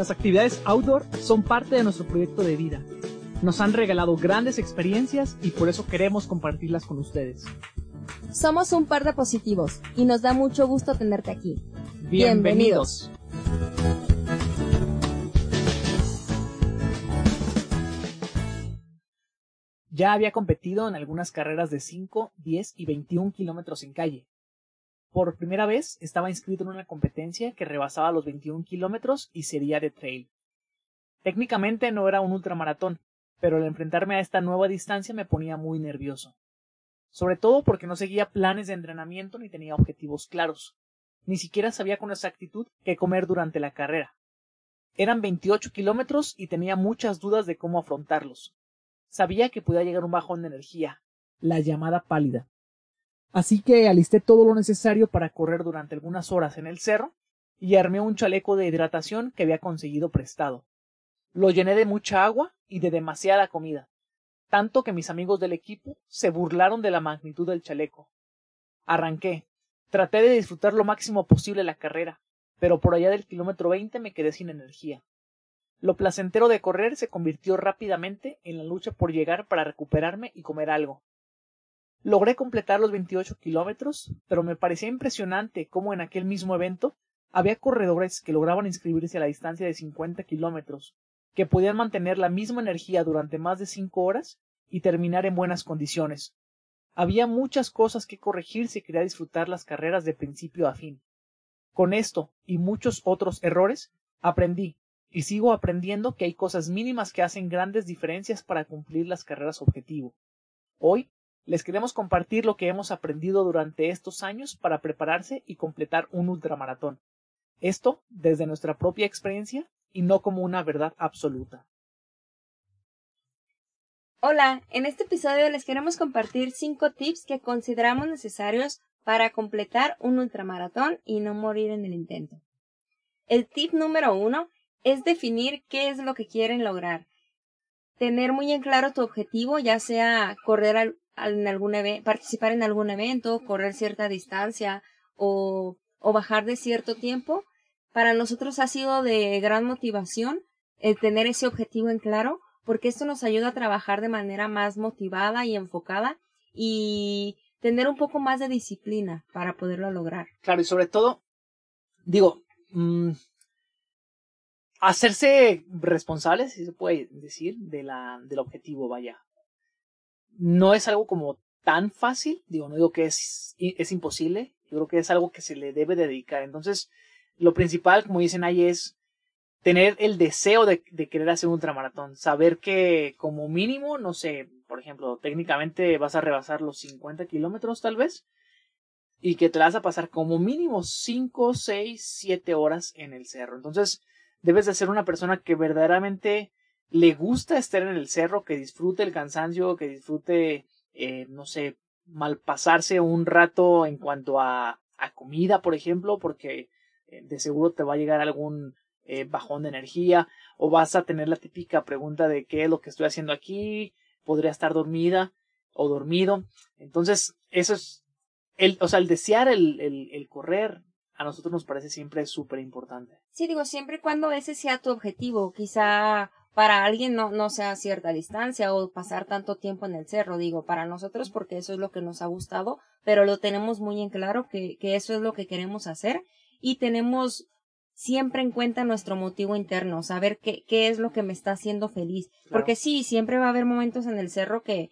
Las actividades outdoor son parte de nuestro proyecto de vida. Nos han regalado grandes experiencias y por eso queremos compartirlas con ustedes. Somos un par de positivos y nos da mucho gusto tenerte aquí. Bienvenidos. Ya había competido en algunas carreras de 5, 10 y 21 kilómetros en calle. Por primera vez estaba inscrito en una competencia que rebasaba los 21 kilómetros y sería de trail. Técnicamente no era un ultramaratón, pero al enfrentarme a esta nueva distancia me ponía muy nervioso. Sobre todo porque no seguía planes de entrenamiento ni tenía objetivos claros. Ni siquiera sabía con exactitud qué comer durante la carrera. Eran 28 kilómetros y tenía muchas dudas de cómo afrontarlos. Sabía que podía llegar un bajón de energía, la llamada pálida. Así que alisté todo lo necesario para correr durante algunas horas en el cerro y armé un chaleco de hidratación que había conseguido prestado. Lo llené de mucha agua y de demasiada comida, tanto que mis amigos del equipo se burlaron de la magnitud del chaleco. Arranqué, traté de disfrutar lo máximo posible la carrera, pero por allá del kilómetro veinte me quedé sin energía. Lo placentero de correr se convirtió rápidamente en la lucha por llegar para recuperarme y comer algo. Logré completar los 28 kilómetros, pero me parecía impresionante cómo en aquel mismo evento había corredores que lograban inscribirse a la distancia de 50 kilómetros, que podían mantener la misma energía durante más de cinco horas y terminar en buenas condiciones. Había muchas cosas que corregir si quería disfrutar las carreras de principio a fin. Con esto y muchos otros errores, aprendí y sigo aprendiendo que hay cosas mínimas que hacen grandes diferencias para cumplir las carreras objetivo. Hoy les queremos compartir lo que hemos aprendido durante estos años para prepararse y completar un ultramaratón. Esto desde nuestra propia experiencia y no como una verdad absoluta. Hola, en este episodio les queremos compartir cinco tips que consideramos necesarios para completar un ultramaratón y no morir en el intento. El tip número uno es definir qué es lo que quieren lograr. Tener muy en claro tu objetivo, ya sea correr en algún participar en algún evento, correr cierta distancia o, bajar de cierto tiempo. Para nosotros ha sido de gran motivación el tener ese objetivo en claro, porque esto nos ayuda a trabajar de manera más motivada y enfocada y tener un poco más de disciplina para poderlo lograr. Claro, y sobre todo, digo, mmm, hacerse responsable, si se puede decir, de la, del objetivo, vaya. No es algo como tan fácil, digo, no digo que es, es imposible, yo creo que es algo que se le debe dedicar. Entonces, lo principal, como dicen ahí, es tener el deseo de, de querer hacer un ultramaratón, saber que como mínimo, no sé, por ejemplo, técnicamente vas a rebasar los 50 kilómetros tal vez, y que te vas a pasar como mínimo 5, 6, 7 horas en el cerro. Entonces, debes de ser una persona que verdaderamente le gusta estar en el cerro, que disfrute el cansancio, que disfrute, eh, no sé, malpasarse un rato en cuanto a, a comida, por ejemplo, porque eh, de seguro te va a llegar algún eh, bajón de energía o vas a tener la típica pregunta de qué es lo que estoy haciendo aquí, podría estar dormida o dormido. Entonces, eso es, el, o sea, el desear el, el, el correr, a nosotros nos parece siempre súper importante. Sí, digo, siempre y cuando ese sea tu objetivo, quizá para alguien no, no sea cierta distancia o pasar tanto tiempo en el cerro, digo, para nosotros porque eso es lo que nos ha gustado, pero lo tenemos muy en claro que, que eso es lo que queremos hacer y tenemos siempre en cuenta nuestro motivo interno, saber qué, qué es lo que me está haciendo feliz, porque sí, siempre va a haber momentos en el cerro que,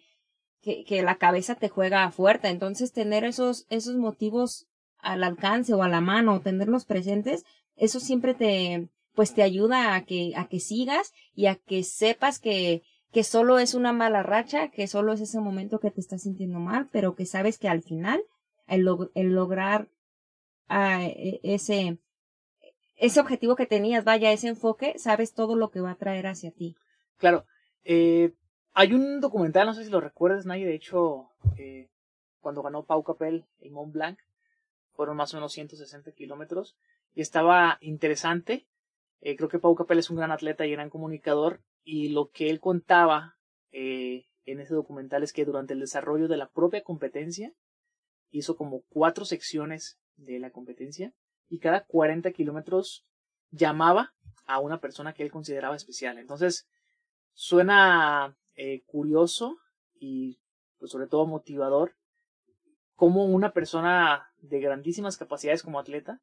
que, que la cabeza te juega fuerte, entonces tener esos, esos motivos al alcance o a la mano o tenerlos presentes, eso siempre te, pues te ayuda a que, a que sigas y a que sepas que, que solo es una mala racha, que solo es ese momento que te estás sintiendo mal, pero que sabes que al final, el, el lograr uh, ese, ese objetivo que tenías, vaya, ese enfoque, sabes todo lo que va a traer hacia ti. Claro. Eh, hay un documental, no sé si lo recuerdas, nadie, de hecho, eh, cuando ganó Pau Capel en Mont Blanc, fueron más o menos 160 kilómetros y estaba interesante. Eh, creo que Pau Capel es un gran atleta y gran comunicador y lo que él contaba eh, en ese documental es que durante el desarrollo de la propia competencia hizo como cuatro secciones de la competencia y cada 40 kilómetros llamaba a una persona que él consideraba especial. Entonces, suena eh, curioso y pues sobre todo motivador cómo una persona de grandísimas capacidades como atleta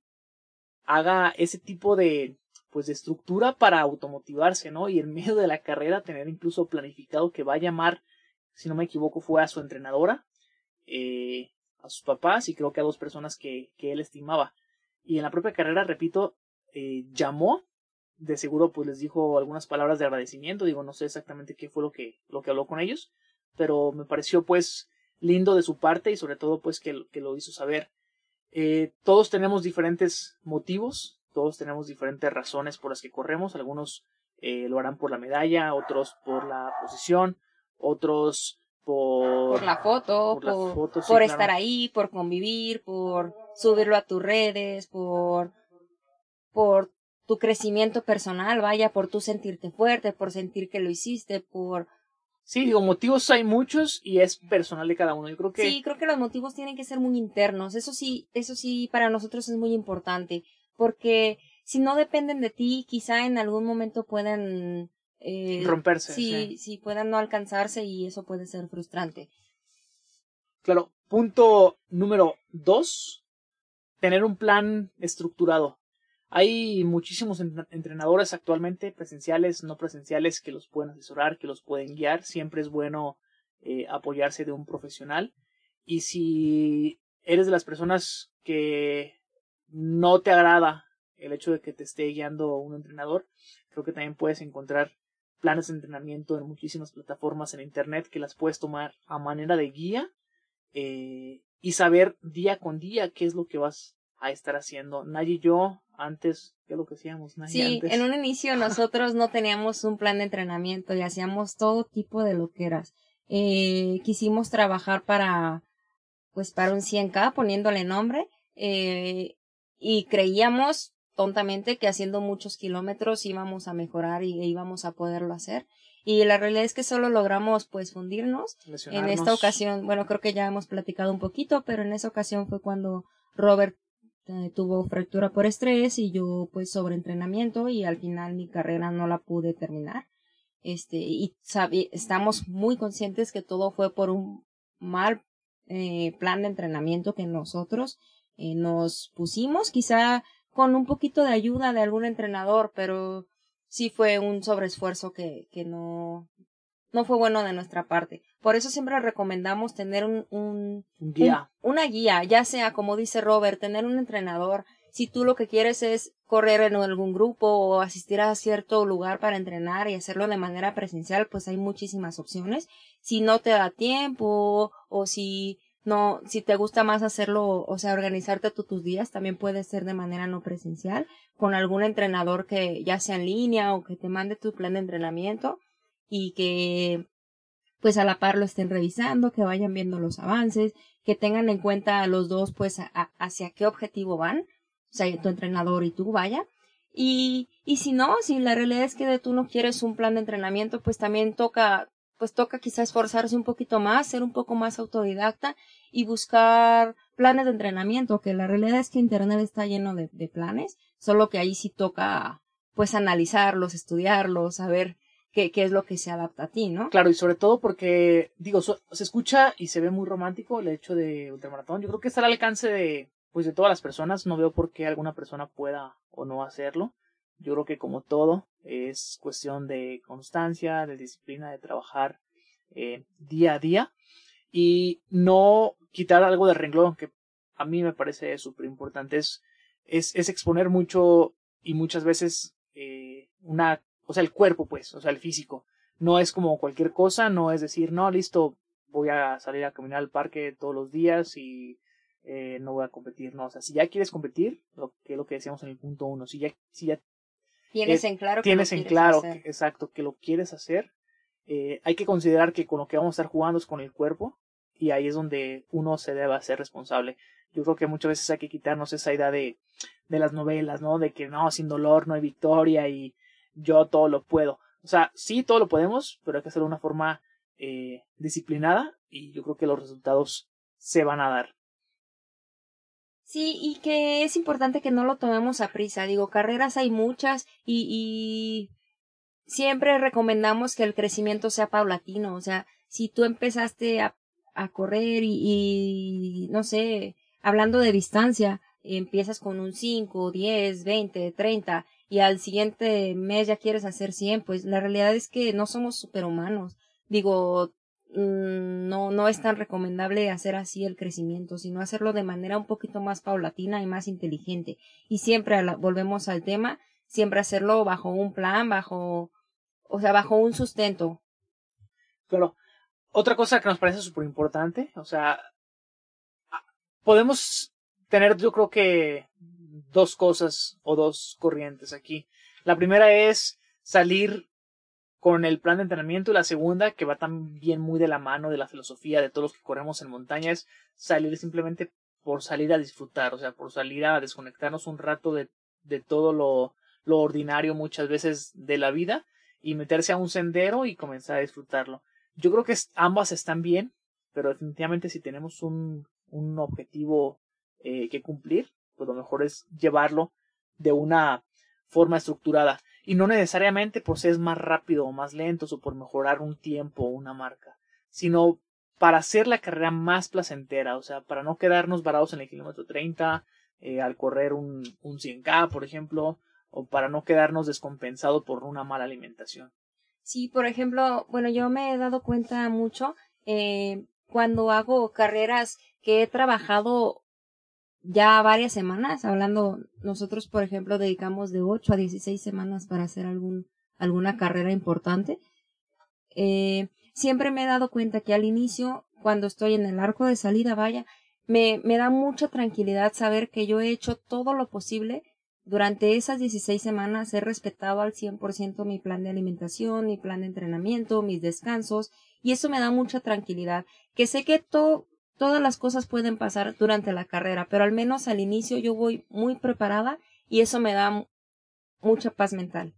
haga ese tipo de pues de estructura para automotivarse, ¿no? Y en medio de la carrera tener incluso planificado que va a llamar, si no me equivoco, fue a su entrenadora, eh, a sus papás y creo que a dos personas que, que él estimaba. Y en la propia carrera, repito, eh, llamó, de seguro pues les dijo algunas palabras de agradecimiento, digo, no sé exactamente qué fue lo que, lo que habló con ellos, pero me pareció pues lindo de su parte y sobre todo pues que, que lo hizo saber. Eh, todos tenemos diferentes motivos, todos tenemos diferentes razones por las que corremos, algunos eh, lo harán por la medalla, otros por la posición, otros por, la foto, por, estar ahí, por convivir, por subirlo a tus redes, por, por tu crecimiento personal, vaya, por tú sentirte fuerte, por sentir que lo hiciste, por... Sí, digo, motivos hay muchos y es personal de cada uno. Yo creo que... Sí, creo que los motivos tienen que ser muy internos. Eso sí, eso sí, para nosotros es muy importante, porque si no dependen de ti, quizá en algún momento puedan eh, romperse. Sí, sí, puedan no alcanzarse y eso puede ser frustrante. Claro. Punto número dos, tener un plan estructurado. Hay muchísimos entrenadores actualmente, presenciales, no presenciales, que los pueden asesorar, que los pueden guiar. Siempre es bueno eh, apoyarse de un profesional. Y si eres de las personas que no te agrada el hecho de que te esté guiando un entrenador, creo que también puedes encontrar planes de entrenamiento en muchísimas plataformas en internet que las puedes tomar a manera de guía eh, y saber día con día qué es lo que vas a estar haciendo. Nadie y yo antes, ¿qué es lo que hacíamos? Nadie sí, en un inicio nosotros no teníamos un plan de entrenamiento y hacíamos todo tipo de loqueras. Eh, quisimos trabajar para, pues para un 100K, poniéndole nombre, eh, y creíamos tontamente que haciendo muchos kilómetros íbamos a mejorar y íbamos a poderlo hacer. Y la realidad es que solo logramos pues fundirnos. En esta ocasión, bueno, creo que ya hemos platicado un poquito, pero en esa ocasión fue cuando Robert eh, tuvo fractura por estrés y yo pues sobre entrenamiento y al final mi carrera no la pude terminar. Este, y estamos muy conscientes que todo fue por un mal eh, plan de entrenamiento que nosotros eh, nos pusimos. Quizá con un poquito de ayuda de algún entrenador, pero sí fue un sobreesfuerzo que, que no, no fue bueno de nuestra parte. Por eso siempre recomendamos tener un, un, guía. una guía, ya sea como dice Robert, tener un entrenador. Si tú lo que quieres es correr en algún grupo o asistir a cierto lugar para entrenar y hacerlo de manera presencial, pues hay muchísimas opciones. Si no te da tiempo o si no, si te gusta más hacerlo, o sea, organizarte tus días, también puede ser de manera no presencial, con algún entrenador que ya sea en línea o que te mande tu plan de entrenamiento y que pues a la par lo estén revisando, que vayan viendo los avances, que tengan en cuenta a los dos pues hacia qué objetivo van, o sea, tu entrenador y tú vaya. Y, y si no, si la realidad es que tú no quieres un plan de entrenamiento, pues también toca pues toca quizás esforzarse un poquito más, ser un poco más autodidacta y buscar planes de entrenamiento, que la realidad es que Internet está lleno de, planes, solo que ahí sí toca pues analizarlos, estudiarlos, saber qué, qué es lo que se adapta a ti, ¿no? Claro, y sobre todo porque, digo, se escucha y se ve muy romántico el hecho de ultramaratón. Yo creo que está al alcance de, pues, de todas las personas. No veo por qué alguna persona pueda o no hacerlo. Yo creo que como todo es cuestión de constancia, de disciplina, de trabajar eh, día a día y no quitar algo de renglón que a mí me parece súper importante. Es, es, es, exponer mucho y muchas veces eh, una, o sea, el cuerpo pues, o sea, el físico. No es como cualquier cosa, no es decir, no, listo, voy a salir a caminar al parque todos los días y eh, no voy a competir, no, o sea, si ya quieres competir, lo que es lo que decíamos en el punto uno, si ya, si ya Tienes en claro que tienes en claro, exacto, que lo quieres hacer. Eh, hay que considerar que con lo que vamos a estar jugando es con el cuerpo y ahí es donde uno se debe hacer responsable. Yo creo que muchas veces hay que quitarnos esa idea de, de las novelas, ¿no? De que no, sin dolor no hay victoria y yo todo lo puedo. O sea, sí, todo lo podemos, pero hay que hacerlo de una forma eh, disciplinada y yo creo que los resultados se van a dar. Sí, y que es importante que no lo tomemos a prisa. Digo, carreras hay muchas y, y siempre recomendamos que el crecimiento sea paulatino. O sea, si tú empezaste a, a correr y, y, no sé, hablando de distancia, empiezas con un 5, 10, 20, 30 y al siguiente mes ya quieres hacer 100, pues la realidad es que no somos superhumanos. Digo, no, no es tan recomendable hacer así el crecimiento, sino hacerlo de manera un poquito más paulatina y más inteligente. Y siempre volvemos al tema, siempre hacerlo bajo un plan, bajo, o sea, bajo un sustento. Pero otra cosa que nos parece súper importante, o sea, podemos tener yo creo que dos cosas o dos corrientes aquí. La primera es salir con el plan de entrenamiento y la segunda, que va también muy de la mano de la filosofía de todos los que corremos en montaña, es salir simplemente por salir a disfrutar, o sea, por salir a desconectarnos un rato de, de todo lo, lo ordinario muchas veces de la vida y meterse a un sendero y comenzar a disfrutarlo. Yo creo que ambas están bien, pero definitivamente si tenemos un, un objetivo eh, que cumplir, pues lo mejor es llevarlo de una forma estructurada y no necesariamente por ser más rápido o más lento o por mejorar un tiempo o una marca, sino para hacer la carrera más placentera, o sea, para no quedarnos varados en el kilómetro 30 eh, al correr un, un 100K, por ejemplo, o para no quedarnos descompensado por una mala alimentación. Sí, por ejemplo, bueno, yo me he dado cuenta mucho eh, cuando hago carreras que he trabajado ya varias semanas, hablando, nosotros, por ejemplo, dedicamos de 8 a 16 semanas para hacer algún, alguna carrera importante. Eh, siempre me he dado cuenta que al inicio, cuando estoy en el arco de salida, vaya, me, me da mucha tranquilidad saber que yo he hecho todo lo posible durante esas 16 semanas he respetado al 100% mi plan de alimentación, mi plan de entrenamiento, mis descansos, y eso me da mucha tranquilidad, que sé que todo, todas las cosas pueden pasar durante la carrera, pero al menos al inicio yo voy muy preparada y eso me da mucha paz mental.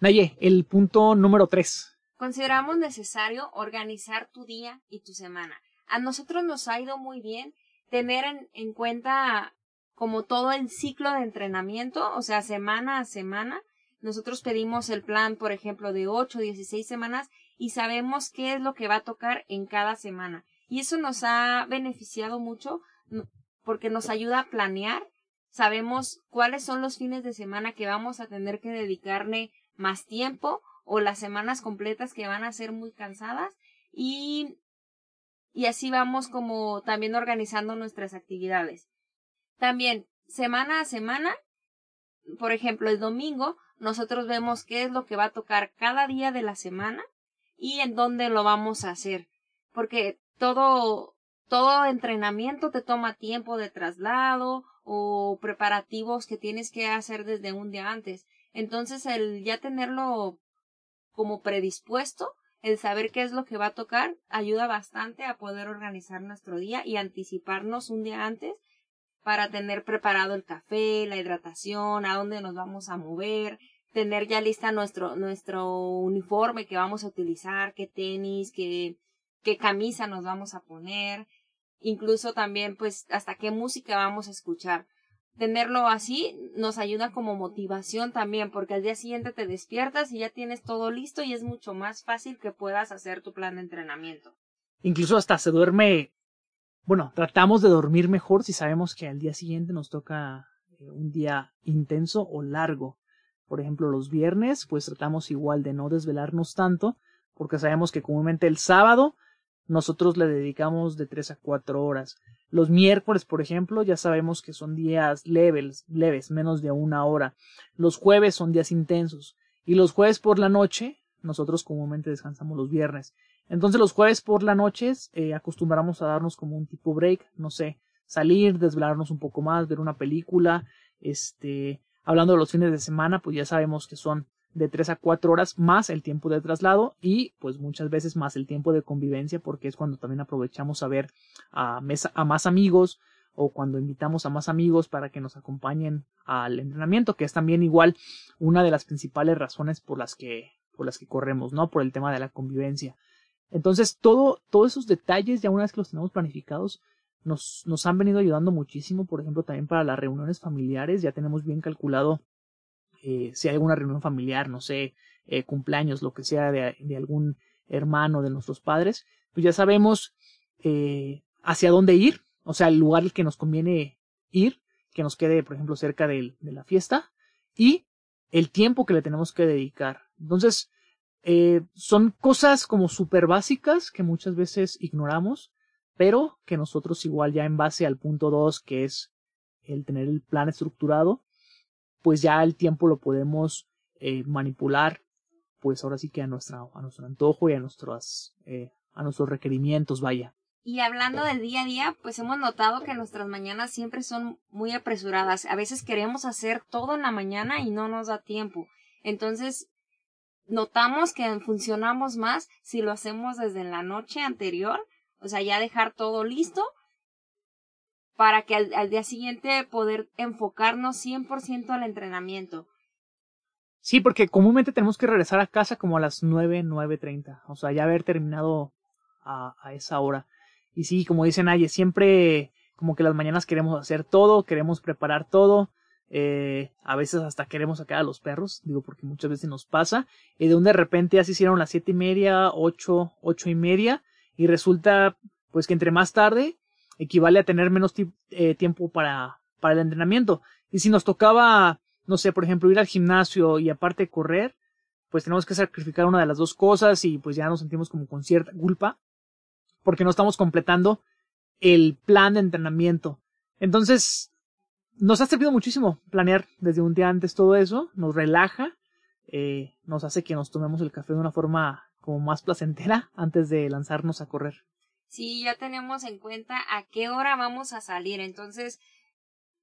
Naye, el punto número tres. Consideramos necesario organizar tu día y tu semana. A nosotros nos ha ido muy bien tener en, en cuenta como todo el ciclo de entrenamiento, o sea, semana a semana. Nosotros pedimos el plan, por ejemplo, de 8 o 16 semanas y sabemos qué es lo que va a tocar en cada semana. Y eso nos ha beneficiado mucho porque nos ayuda a planear. Sabemos cuáles son los fines de semana que vamos a tener que dedicarle más tiempo o las semanas completas que van a ser muy cansadas y, y así vamos como también organizando nuestras actividades. También, semana a semana, por ejemplo, el domingo, nosotros vemos qué es lo que va a tocar cada día de la semana y en dónde lo vamos a hacer. Porque todo, todo entrenamiento te toma tiempo de traslado o preparativos que tienes que hacer desde un día antes. Entonces, el ya tenerlo como predispuesto, el saber qué es lo que va a tocar, ayuda bastante a poder organizar nuestro día y anticiparnos un día antes para tener preparado el café, la hidratación, a dónde nos vamos a mover, tener ya lista nuestro, nuestro uniforme que vamos a utilizar, qué tenis, qué, qué camisa nos vamos a poner, incluso también pues hasta qué música vamos a escuchar. Tenerlo así nos ayuda como motivación también, porque al día siguiente te despiertas y ya tienes todo listo y es mucho más fácil que puedas hacer tu plan de entrenamiento. Incluso hasta se duerme, bueno, tratamos de dormir mejor si sabemos que al día siguiente nos toca eh, un día intenso o largo. Por ejemplo, los viernes, pues tratamos igual de no desvelarnos tanto, porque sabemos que comúnmente el sábado nosotros le dedicamos de 3 a 4 horas. Los miércoles, por ejemplo, ya sabemos que son días leves, leves, menos de una hora. Los jueves son días intensos. Y los jueves por la noche, nosotros comúnmente descansamos los viernes. Entonces los jueves por la noche eh, acostumbramos a darnos como un tipo break, no sé, salir, desvelarnos un poco más, ver una película, este, hablando de los fines de semana, pues ya sabemos que son de 3 a 4 horas más el tiempo de traslado y pues muchas veces más el tiempo de convivencia porque es cuando también aprovechamos a ver a, a más amigos o cuando invitamos a más amigos para que nos acompañen al entrenamiento que es también igual una de las principales razones por las que por las que corremos no por el tema de la convivencia. Entonces todo todos esos detalles ya una vez que los tenemos planificados nos, nos han venido ayudando muchísimo, por ejemplo, también para las reuniones familiares, ya tenemos bien calculado eh, si hay alguna reunión familiar, no sé, eh, cumpleaños, lo que sea de, algún hermano de nuestros padres, pues ya sabemos eh, hacia dónde ir, o sea, el lugar al que nos conviene ir, que nos quede, por ejemplo, cerca de, de la fiesta, y el tiempo que le tenemos que dedicar. Entonces, son cosas como súper básicas que muchas veces ignoramos, pero que nosotros igual ya en base al punto 2, que es el tener el plan estructurado, pues ya el tiempo lo podemos eh, manipular, pues ahora sí que a, nuestra, a nuestro antojo y a, nuestros, eh, a nuestros requerimientos, vaya. Y hablando del día a día, pues hemos notado que nuestras mañanas siempre son muy apresuradas. A veces queremos hacer todo en la mañana y no nos da tiempo. Entonces, notamos que funcionamos más si lo hacemos desde la noche anterior, o sea, ya dejar todo listo para que al, día siguiente poder enfocarnos 100% al entrenamiento. Sí, porque comúnmente tenemos que regresar a casa como a las 9, 9.30, o sea, ya haber terminado a, a esa hora. Y sí, como dicen Aye, siempre como que las mañanas queremos hacer todo, queremos preparar todo, eh, a veces hasta queremos sacar a los perros, digo porque muchas veces nos pasa, y de un de repente ya se hicieron las siete y media, ocho, ocho y media, y resulta pues que entre más tarde equivale a tener menos eh, tiempo para, para el entrenamiento. Y si nos tocaba, no sé, por ejemplo, ir al gimnasio y aparte correr, pues tenemos que sacrificar una de las dos cosas y pues ya nos sentimos como con cierta culpa porque no estamos completando el plan de entrenamiento. Entonces, nos ha servido muchísimo planear desde un día antes todo eso, nos relaja, eh, nos hace que nos tomemos el café de una forma como más placentera antes de lanzarnos a correr. Sí, ya tenemos en cuenta a qué hora vamos a salir, entonces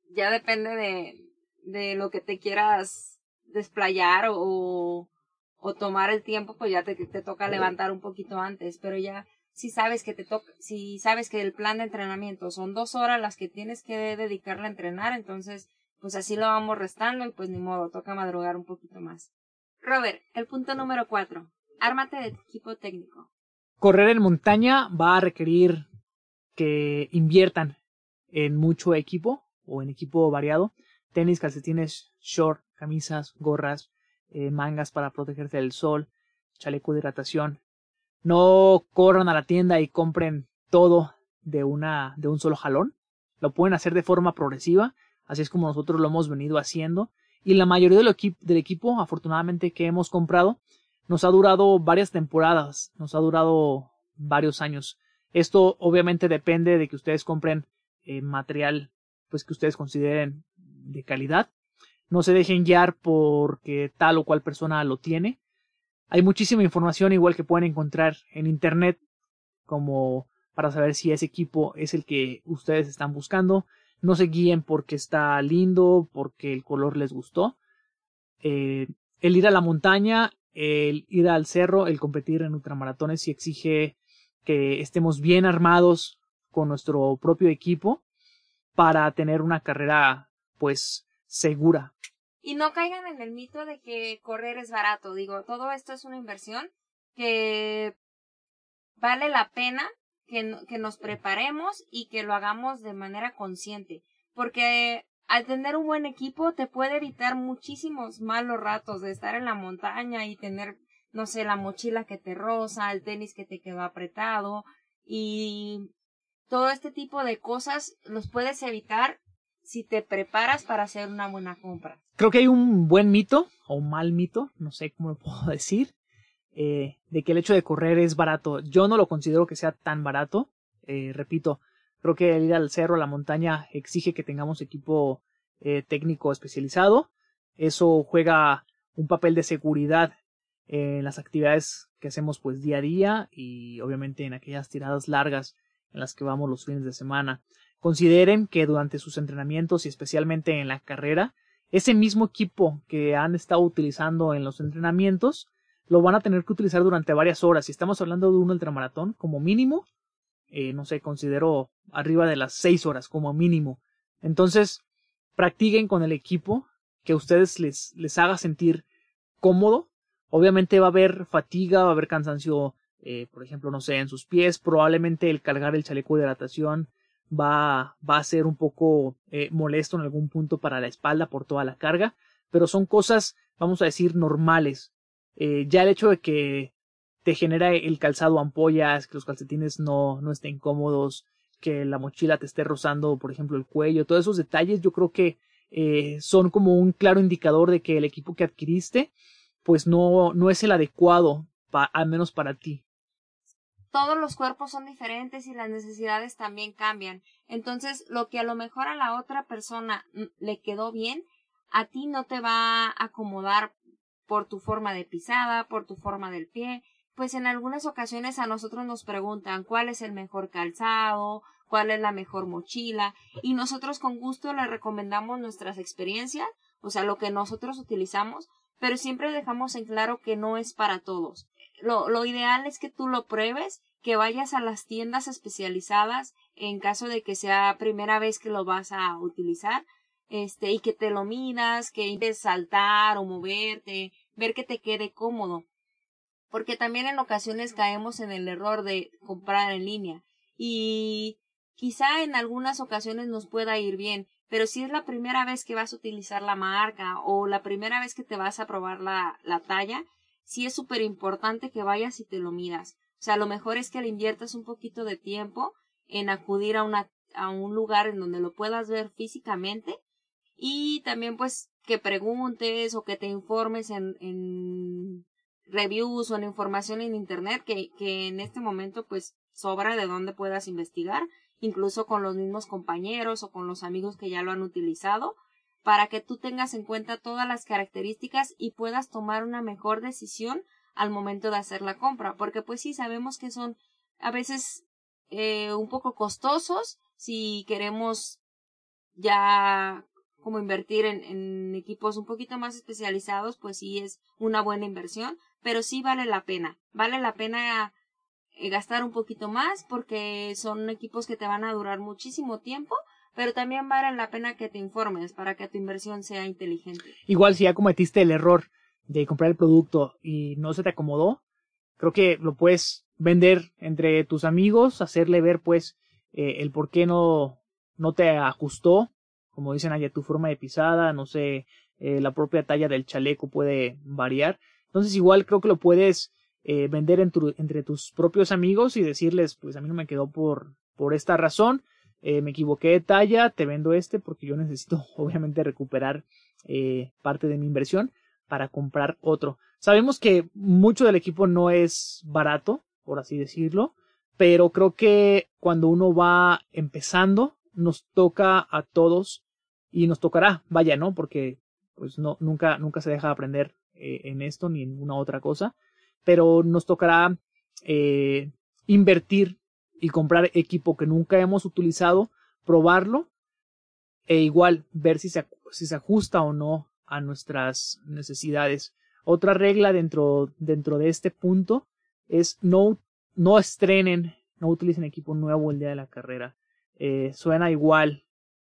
ya depende de, de lo que te quieras desplayar o, o tomar el tiempo, pues ya te, te toca levantar un poquito antes, pero ya si sabes que te toca, si sabes que el plan de entrenamiento son dos horas las que tienes que dedicarle a entrenar, entonces pues así lo vamos restando y pues ni modo, toca madrugar un poquito más. Robert, el punto número cuatro. Ármate de equipo técnico. Correr en montaña va a requerir que inviertan en mucho equipo o en equipo variado. Tenis, calcetines, short, camisas, gorras, eh, mangas para protegerse del sol, chaleco de hidratación, no corran a la tienda y compren todo de una de un solo jalón. Lo pueden hacer de forma progresiva, así es como nosotros lo hemos venido haciendo. Y la mayoría del, del equipo, afortunadamente, que hemos comprado, nos ha durado varias temporadas, nos ha durado varios años. Esto obviamente depende de que ustedes compren eh, material pues que ustedes consideren de calidad. No se dejen guiar porque tal o cual persona lo tiene. Hay muchísima información igual que pueden encontrar en Internet como para saber si ese equipo es el que ustedes están buscando. No se guíen porque está lindo, porque el color les gustó. Eh, el ir a la montaña, el ir al cerro, el competir en ultramaratones sí exige que estemos bien armados con nuestro propio equipo para tener una carrera pues segura y no caigan en el mito de que correr es barato. Digo, todo esto es una inversión que vale la pena que, que nos preparemos y que lo hagamos de manera consciente. Porque al tener un buen equipo te puede evitar muchísimos malos ratos de estar en la montaña y tener, no sé, la mochila que te roza, el tenis que te quedó apretado y todo este tipo de cosas los puedes evitar si te preparas para hacer una buena compra. Creo que hay un buen mito, o un mal mito, no sé cómo lo puedo decir, eh, de que el hecho de correr es barato. Yo no lo considero que sea tan barato. Eh, repito, creo que el ir al cerro, a la montaña, exige que tengamos equipo eh, técnico especializado. Eso juega un papel de seguridad en las actividades que hacemos pues día a día y obviamente en aquellas tiradas largas en las que vamos los fines de semana. Consideren que durante sus entrenamientos y especialmente en la carrera, ese mismo equipo que han estado utilizando en los entrenamientos lo van a tener que utilizar durante varias horas. Si estamos hablando de un ultramaratón, como mínimo, eh, no sé, considero arriba de las seis horas como mínimo. Entonces, practiquen con el equipo que a ustedes les, les haga sentir cómodo. Obviamente va a haber fatiga, va a haber cansancio, eh, por ejemplo, no sé, en sus pies, probablemente el cargar el chaleco de hidratación va, va a ser un poco eh, molesto en algún punto para la espalda por toda la carga, pero son cosas, vamos a decir, normales. Ya el hecho de que te genera el calzado ampollas, que los calcetines no, no estén cómodos, que la mochila te esté rozando, por ejemplo, el cuello, todos esos detalles yo creo que eh, son como un claro indicador de que el equipo que adquiriste pues no, no es el adecuado, al menos para ti. Todos los cuerpos son diferentes y las necesidades también cambian. Entonces, lo que a lo mejor a la otra persona le quedó bien, a ti no te va a acomodar por tu forma de pisada, por tu forma del pie. Pues en algunas ocasiones a nosotros nos preguntan cuál es el mejor calzado, cuál es la mejor mochila y nosotros con gusto le recomendamos nuestras experiencias, o sea, lo que nosotros utilizamos, pero siempre dejamos en claro que no es para todos. Lo, lo ideal es que tú lo pruebes, que vayas a las tiendas especializadas en caso de que sea primera vez que lo vas a utilizar, este, y que te lo midas, que intentes saltar o moverte, ver que te quede cómodo. Porque también en ocasiones caemos en el error de comprar en línea. Y Quizá en algunas ocasiones nos pueda ir bien, pero si es la primera vez que vas a utilizar la marca o la primera vez que te vas a probar la, la talla, sí es súper importante que vayas y te lo midas. O sea, lo mejor es que le inviertas un poquito de tiempo en acudir a, una, a un lugar en donde lo puedas ver físicamente y también pues que preguntes o que te informes en, en reviews o en información en internet que, que en este momento pues sobra de dónde puedas investigar incluso con los mismos compañeros o con los amigos que ya lo han utilizado, para que tú tengas en cuenta todas las características y puedas tomar una mejor decisión al momento de hacer la compra, porque pues sí sabemos que son a veces eh, un poco costosos si queremos ya como invertir en, en, equipos un poquito más especializados, pues sí es una buena inversión, pero sí vale la pena. Vale la pena eh, gastar un poquito más porque son equipos que te van a durar muchísimo tiempo, pero también vale la pena que te informes para que tu inversión sea inteligente. Igual si ya cometiste el error de comprar el producto y no se te acomodó, creo que lo puedes vender entre tus amigos, hacerle ver pues eh, el por qué no, no te ajustó, como dicen allá tu forma de pisada, no sé, eh, la propia talla del chaleco puede variar. Entonces igual creo que lo puedes eh, vender entre tus propios amigos y decirles, pues a mí no me quedó por, por esta razón, eh, me equivoqué de talla, te vendo este porque yo necesito obviamente recuperar eh, parte de mi inversión para comprar otro. Sabemos que mucho del equipo no es barato, por así decirlo, pero creo que cuando uno va empezando, nos toca a todos y nos tocará, vaya, ¿no? Porque pues no, nunca, nunca se deja de aprender en esto ni en ninguna otra cosa pero nos tocará eh, invertir y comprar equipo que nunca hemos utilizado, probarlo e igual ver si se, si se ajusta o no a nuestras necesidades. Otra regla dentro, dentro de este punto es no, no estrenen, no utilicen equipo nuevo el día de la carrera. Eh, suena igual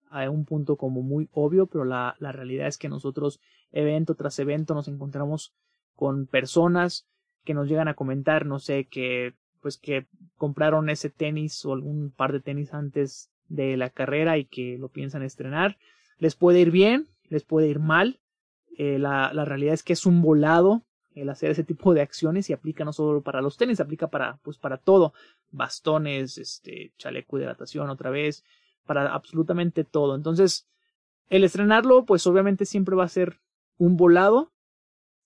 a un punto como muy obvio, pero la, la realidad es que nosotros evento tras evento nos encontramos con personas que nos llegan a comentar, no sé, que pues que compraron ese tenis o algún par de tenis antes de la carrera y que lo piensan estrenar. Les puede ir bien, les puede ir mal. Eh, la, la, realidad es que es un volado el hacer ese tipo de acciones y aplica no solo para los tenis, aplica para, pues para todo. Bastones, este, chaleco de hidratación otra vez, para absolutamente todo. Entonces, el estrenarlo, pues obviamente siempre va a ser un volado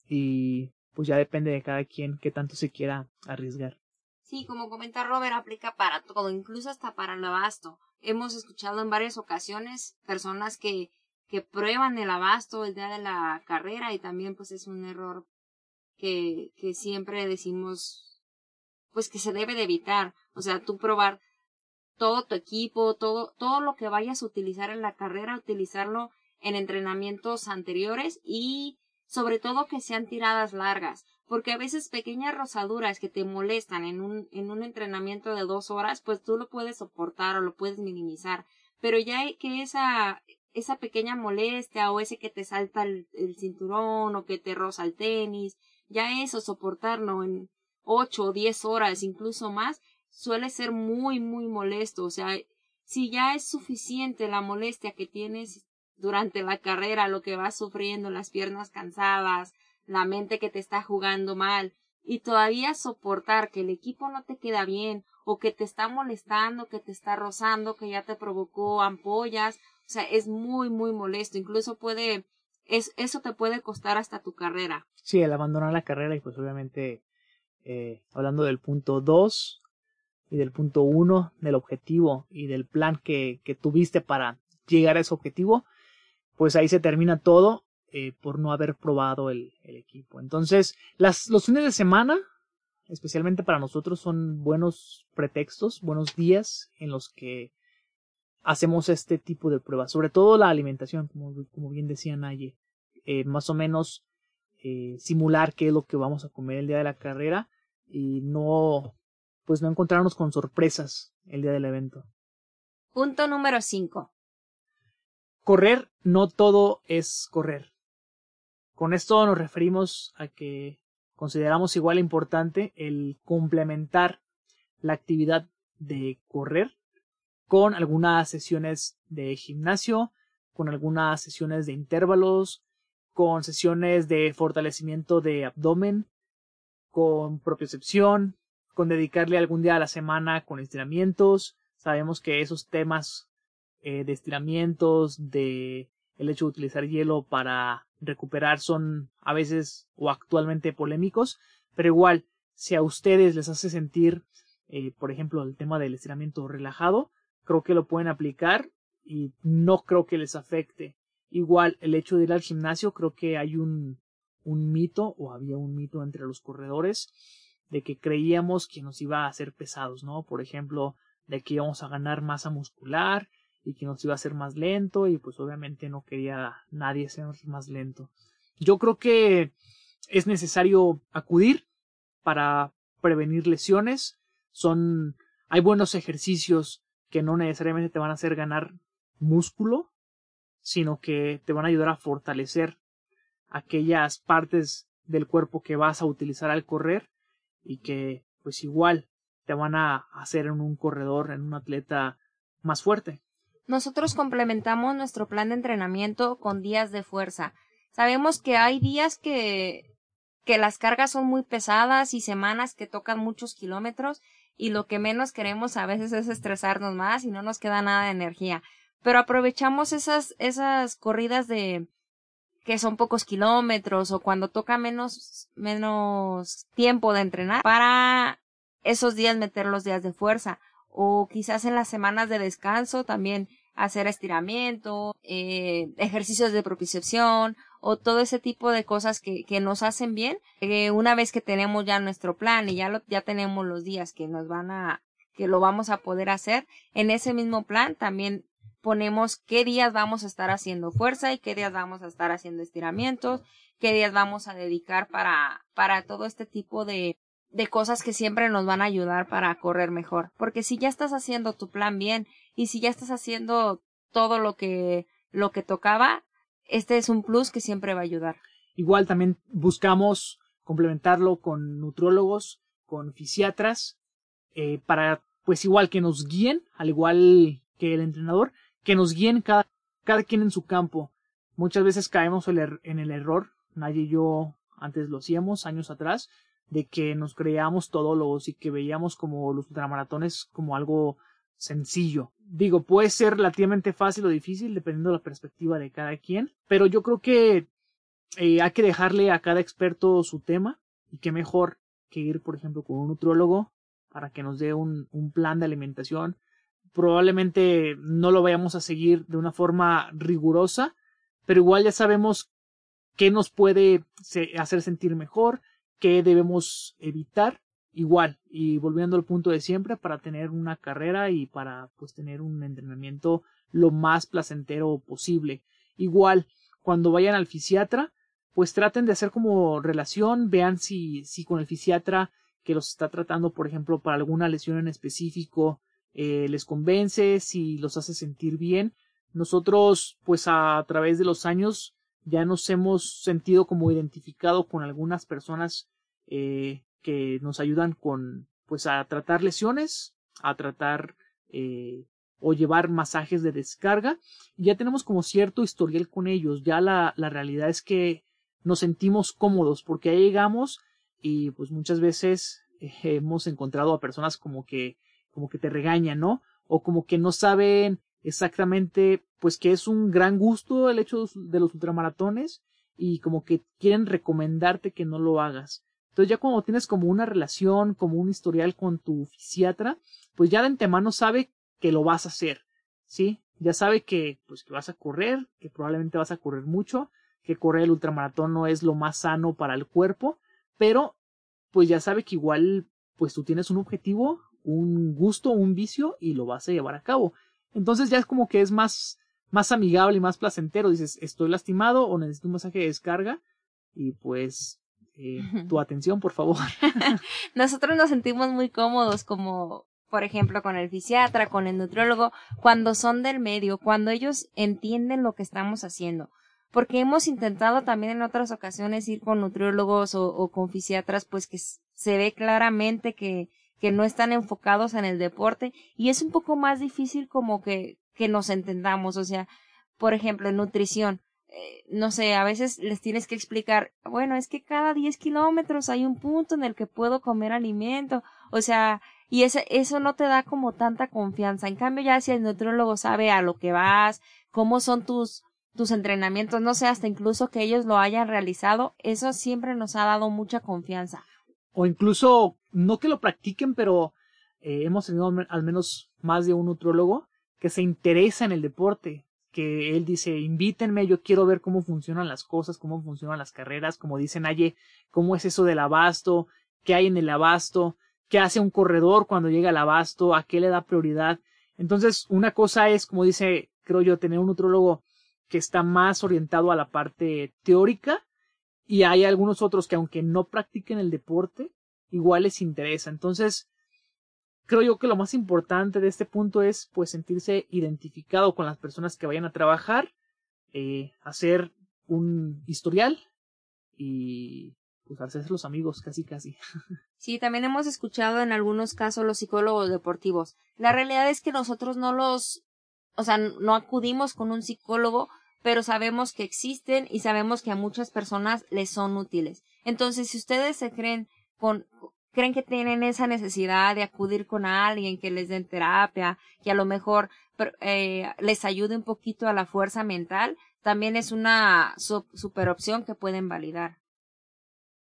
y pues ya depende de cada quien qué tanto se quiera arriesgar. Sí, como comenta Robert, aplica para todo, incluso hasta para el abasto. Hemos escuchado en varias ocasiones personas que, que prueban el abasto el día de la carrera y también pues es un error que, que siempre decimos pues que se debe de evitar. O sea, tú probar todo tu equipo, todo, todo lo que vayas a utilizar en la carrera, utilizarlo en entrenamientos anteriores y sobre todo que sean tiradas largas, porque a veces pequeñas rosaduras que te molestan en un, en un entrenamiento de dos horas, pues tú lo puedes soportar o lo puedes minimizar, pero ya que esa, esa pequeña molestia o ese que te salta el, cinturón o que te roza el tenis, ya eso soportarlo en ocho o diez horas, incluso más, suele ser muy, muy molesto. O sea, si ya es suficiente la molestia que tienes durante la carrera, lo que vas sufriendo, las piernas cansadas, la mente que te está jugando mal, y todavía soportar que el equipo no te queda bien, o que te está molestando, que te está rozando, que ya te provocó ampollas, o sea, es muy, muy molesto, incluso puede, es, eso te puede costar hasta tu carrera. Sí, el abandonar la carrera y pues obviamente, eh, hablando del punto 2 y del punto 1, del objetivo y del plan que, que tuviste para llegar a ese objetivo, pues ahí se termina todo eh, por no haber probado el, equipo. Entonces, las, los fines de semana, especialmente para nosotros, son buenos pretextos, buenos días en los que hacemos este tipo de pruebas. Sobre todo la alimentación, como, como bien decía Naye. Eh, más o menos eh, simular qué es lo que vamos a comer el día de la carrera y no, pues no encontrarnos con sorpresas el día del evento. Punto número 5 correr no todo es correr. Con esto nos referimos a que consideramos igual importante el complementar la actividad de correr con algunas sesiones de gimnasio, con algunas sesiones de intervalos, con sesiones de fortalecimiento de abdomen, con propiocepción, con dedicarle algún día a la semana con estiramientos. Sabemos que esos temas eh, de estiramientos, de el hecho de utilizar hielo para recuperar son a veces o actualmente polémicos, pero igual, si a ustedes les hace sentir, eh, por ejemplo, el tema del estiramiento relajado, creo que lo pueden aplicar y no creo que les afecte. Igual, el hecho de ir al gimnasio, creo que hay un, un mito, o había un mito entre los corredores, de que creíamos que nos iba a hacer pesados, ¿no? Por ejemplo, de que íbamos a ganar masa muscular, y que nos iba a hacer más lento y pues obviamente no quería nadie ser más lento. Yo creo que es necesario acudir para prevenir lesiones. Son hay buenos ejercicios que no necesariamente te van a hacer ganar músculo, sino que te van a ayudar a fortalecer aquellas partes del cuerpo que vas a utilizar al correr y que pues igual te van a hacer en un corredor, en un atleta más fuerte. Nosotros complementamos nuestro plan de entrenamiento con días de fuerza. Sabemos que hay días que, que las cargas son muy pesadas y semanas que tocan muchos kilómetros y lo que menos queremos a veces es estresarnos más y no nos queda nada de energía. Pero aprovechamos esas, esas corridas de que son pocos kilómetros o cuando toca menos, menos tiempo de entrenar para esos días meter los días de fuerza o quizás en las semanas de descanso también hacer estiramiento, eh, ejercicios de propiocepción o todo ese tipo de cosas que, que nos hacen bien. Eh, una vez que tenemos ya nuestro plan y ya lo, ya tenemos los días que nos van a, que lo vamos a poder hacer, en ese mismo plan también ponemos qué días vamos a estar haciendo fuerza y qué días vamos a estar haciendo estiramientos, qué días vamos a dedicar para, para todo este tipo de, de cosas que siempre nos van a ayudar para correr mejor. Porque si ya estás haciendo tu plan bien y si ya estás haciendo todo lo que, lo que tocaba, este es un plus que siempre va a ayudar. Igual también buscamos complementarlo con nutrólogos, con fisiatras, eh, para pues igual que nos guíen, al igual que el entrenador, que nos guíen cada, cada quien en su campo. Muchas veces caemos en el error, nadie y yo antes lo hacíamos años atrás, de que nos creíamos todólogos y que veíamos como los ultramaratones como algo sencillo. Digo, puede ser relativamente fácil o difícil dependiendo de la perspectiva de cada quien, pero yo creo que eh, hay que dejarle a cada experto su tema y qué mejor que ir, por ejemplo, con un nutriólogo para que nos dé un, un plan de alimentación. Probablemente no lo vayamos a seguir de una forma rigurosa, pero igual ya sabemos qué nos puede hacer sentir mejor, qué debemos evitar igual y volviendo al punto de siempre para tener una carrera y para pues tener un entrenamiento lo más placentero posible. Igual cuando vayan al fisiatra pues traten de hacer como relación vean si si con el fisiatra que los está tratando por ejemplo para alguna lesión en específico eh, les convence si los hace sentir bien. Nosotros pues a través de los años ya nos hemos sentido como identificado con algunas personas eh, que nos ayudan con, pues, a tratar lesiones, a tratar eh, o llevar masajes de descarga. Y ya tenemos como cierto historial con ellos. Ya la, la realidad es que nos sentimos cómodos porque ahí llegamos y pues muchas veces eh, hemos encontrado a personas como que como que te regañan, ¿no? O como que no saben exactamente pues que es un gran gusto el hecho de los ultramaratones y como que quieren recomendarte que no lo hagas. Entonces ya cuando tienes como una relación, como un historial con tu fisiatra, pues ya de antemano sabe que lo vas a hacer, ¿sí? Ya sabe que pues que vas a correr, que probablemente vas a correr mucho, que correr el ultramaratón no es lo más sano para el cuerpo, pero pues ya sabe que igual pues tú tienes un objetivo, un gusto, un vicio y lo vas a llevar a cabo. Entonces ya es como que es más más amigable y más placentero. Dices, estoy lastimado o necesito un masaje de descarga y pues eh, tu atención, por favor. Nosotros nos sentimos muy cómodos como por ejemplo, con el fisiatra, con el nutriólogo, cuando son del medio, cuando ellos entienden lo que estamos haciendo. Porque hemos intentado también en otras ocasiones ir con nutriólogos o, o con fisiatras, pues que se ve claramente que, que no están enfocados en el deporte y es un poco más difícil como que que nos entendamos, o sea, por ejemplo, en nutrición, eh, no sé, a veces les tienes que explicar, bueno, es que cada 10 kilómetros hay un punto en el que puedo comer alimento, o sea, y ese, eso no te da como tanta confianza. En cambio, ya si el nutriólogo sabe a lo que vas, cómo son tus, tus entrenamientos, no sé, hasta incluso que ellos lo hayan realizado, eso siempre nos ha dado mucha confianza. O incluso, no que lo practiquen, pero eh, hemos tenido al menos más de un nutriólogo que se interesa en el deporte, que él dice, invítenme, yo quiero ver cómo funcionan las cosas, cómo funcionan las carreras, como dicen Aye, cómo es eso del abasto, qué hay en el abasto, qué hace un corredor cuando llega al abasto, a qué le da prioridad. Entonces, una cosa es, como dice, creo yo, tener un nutrólogo que está más orientado a la parte teórica y hay algunos otros que aunque no practiquen el deporte, igual les interesa. Entonces, creo yo que lo más importante de este punto es pues sentirse identificado con las personas que vayan a trabajar, eh, hacer un historial y pues hacerse los amigos casi casi. Sí, también hemos escuchado en algunos casos los psicólogos deportivos. La realidad es que nosotros no los, o sea, no acudimos con un psicólogo, pero sabemos que existen y sabemos que a muchas personas les son útiles. Entonces, si ustedes se creen con, creen que tienen esa necesidad de acudir con alguien que les den terapia, que a lo mejor eh, les ayude un poquito a la fuerza mental, también es una super opción que pueden validar.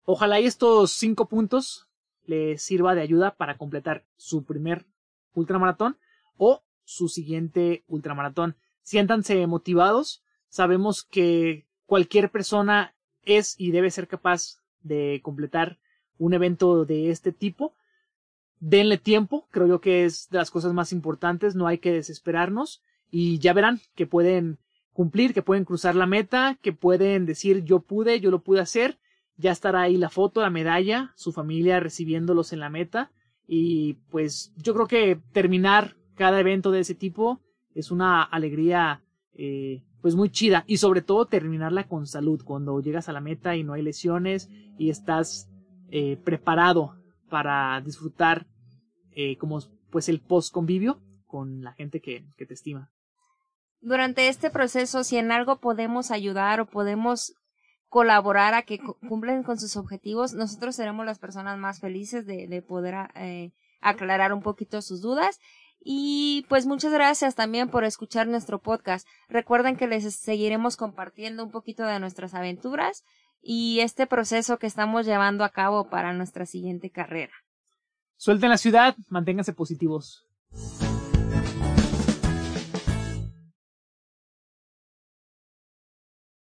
Ojalá y estos cinco puntos les sirva de ayuda para completar su primer ultramaratón o su siguiente ultramaratón. Siéntanse motivados. Sabemos que cualquier persona es y debe ser capaz de completar un evento de este tipo. Denle tiempo, creo yo que es de las cosas más importantes, no hay que desesperarnos. Y ya verán que pueden cumplir, que pueden cruzar la meta, que pueden decir yo pude, yo lo pude hacer, ya estará ahí la foto, la medalla, su familia recibiéndolos en la meta. Y pues yo creo que terminar cada evento de ese tipo es una alegría eh, pues muy chida y sobre todo terminarla con salud cuando llegas a la meta y no hay lesiones y estás eh, preparado para disfrutar eh, como pues el post convivio con la gente que, que te estima. Durante este proceso, si en algo podemos ayudar o podemos colaborar a que cumplen con sus objetivos, nosotros seremos las personas más felices de, de poder eh, aclarar un poquito sus dudas. Y pues muchas gracias también por escuchar nuestro podcast. Recuerden que les seguiremos compartiendo un poquito de nuestras aventuras y este proceso que estamos llevando a cabo para nuestra siguiente carrera. Suelten la ciudad, manténganse positivos.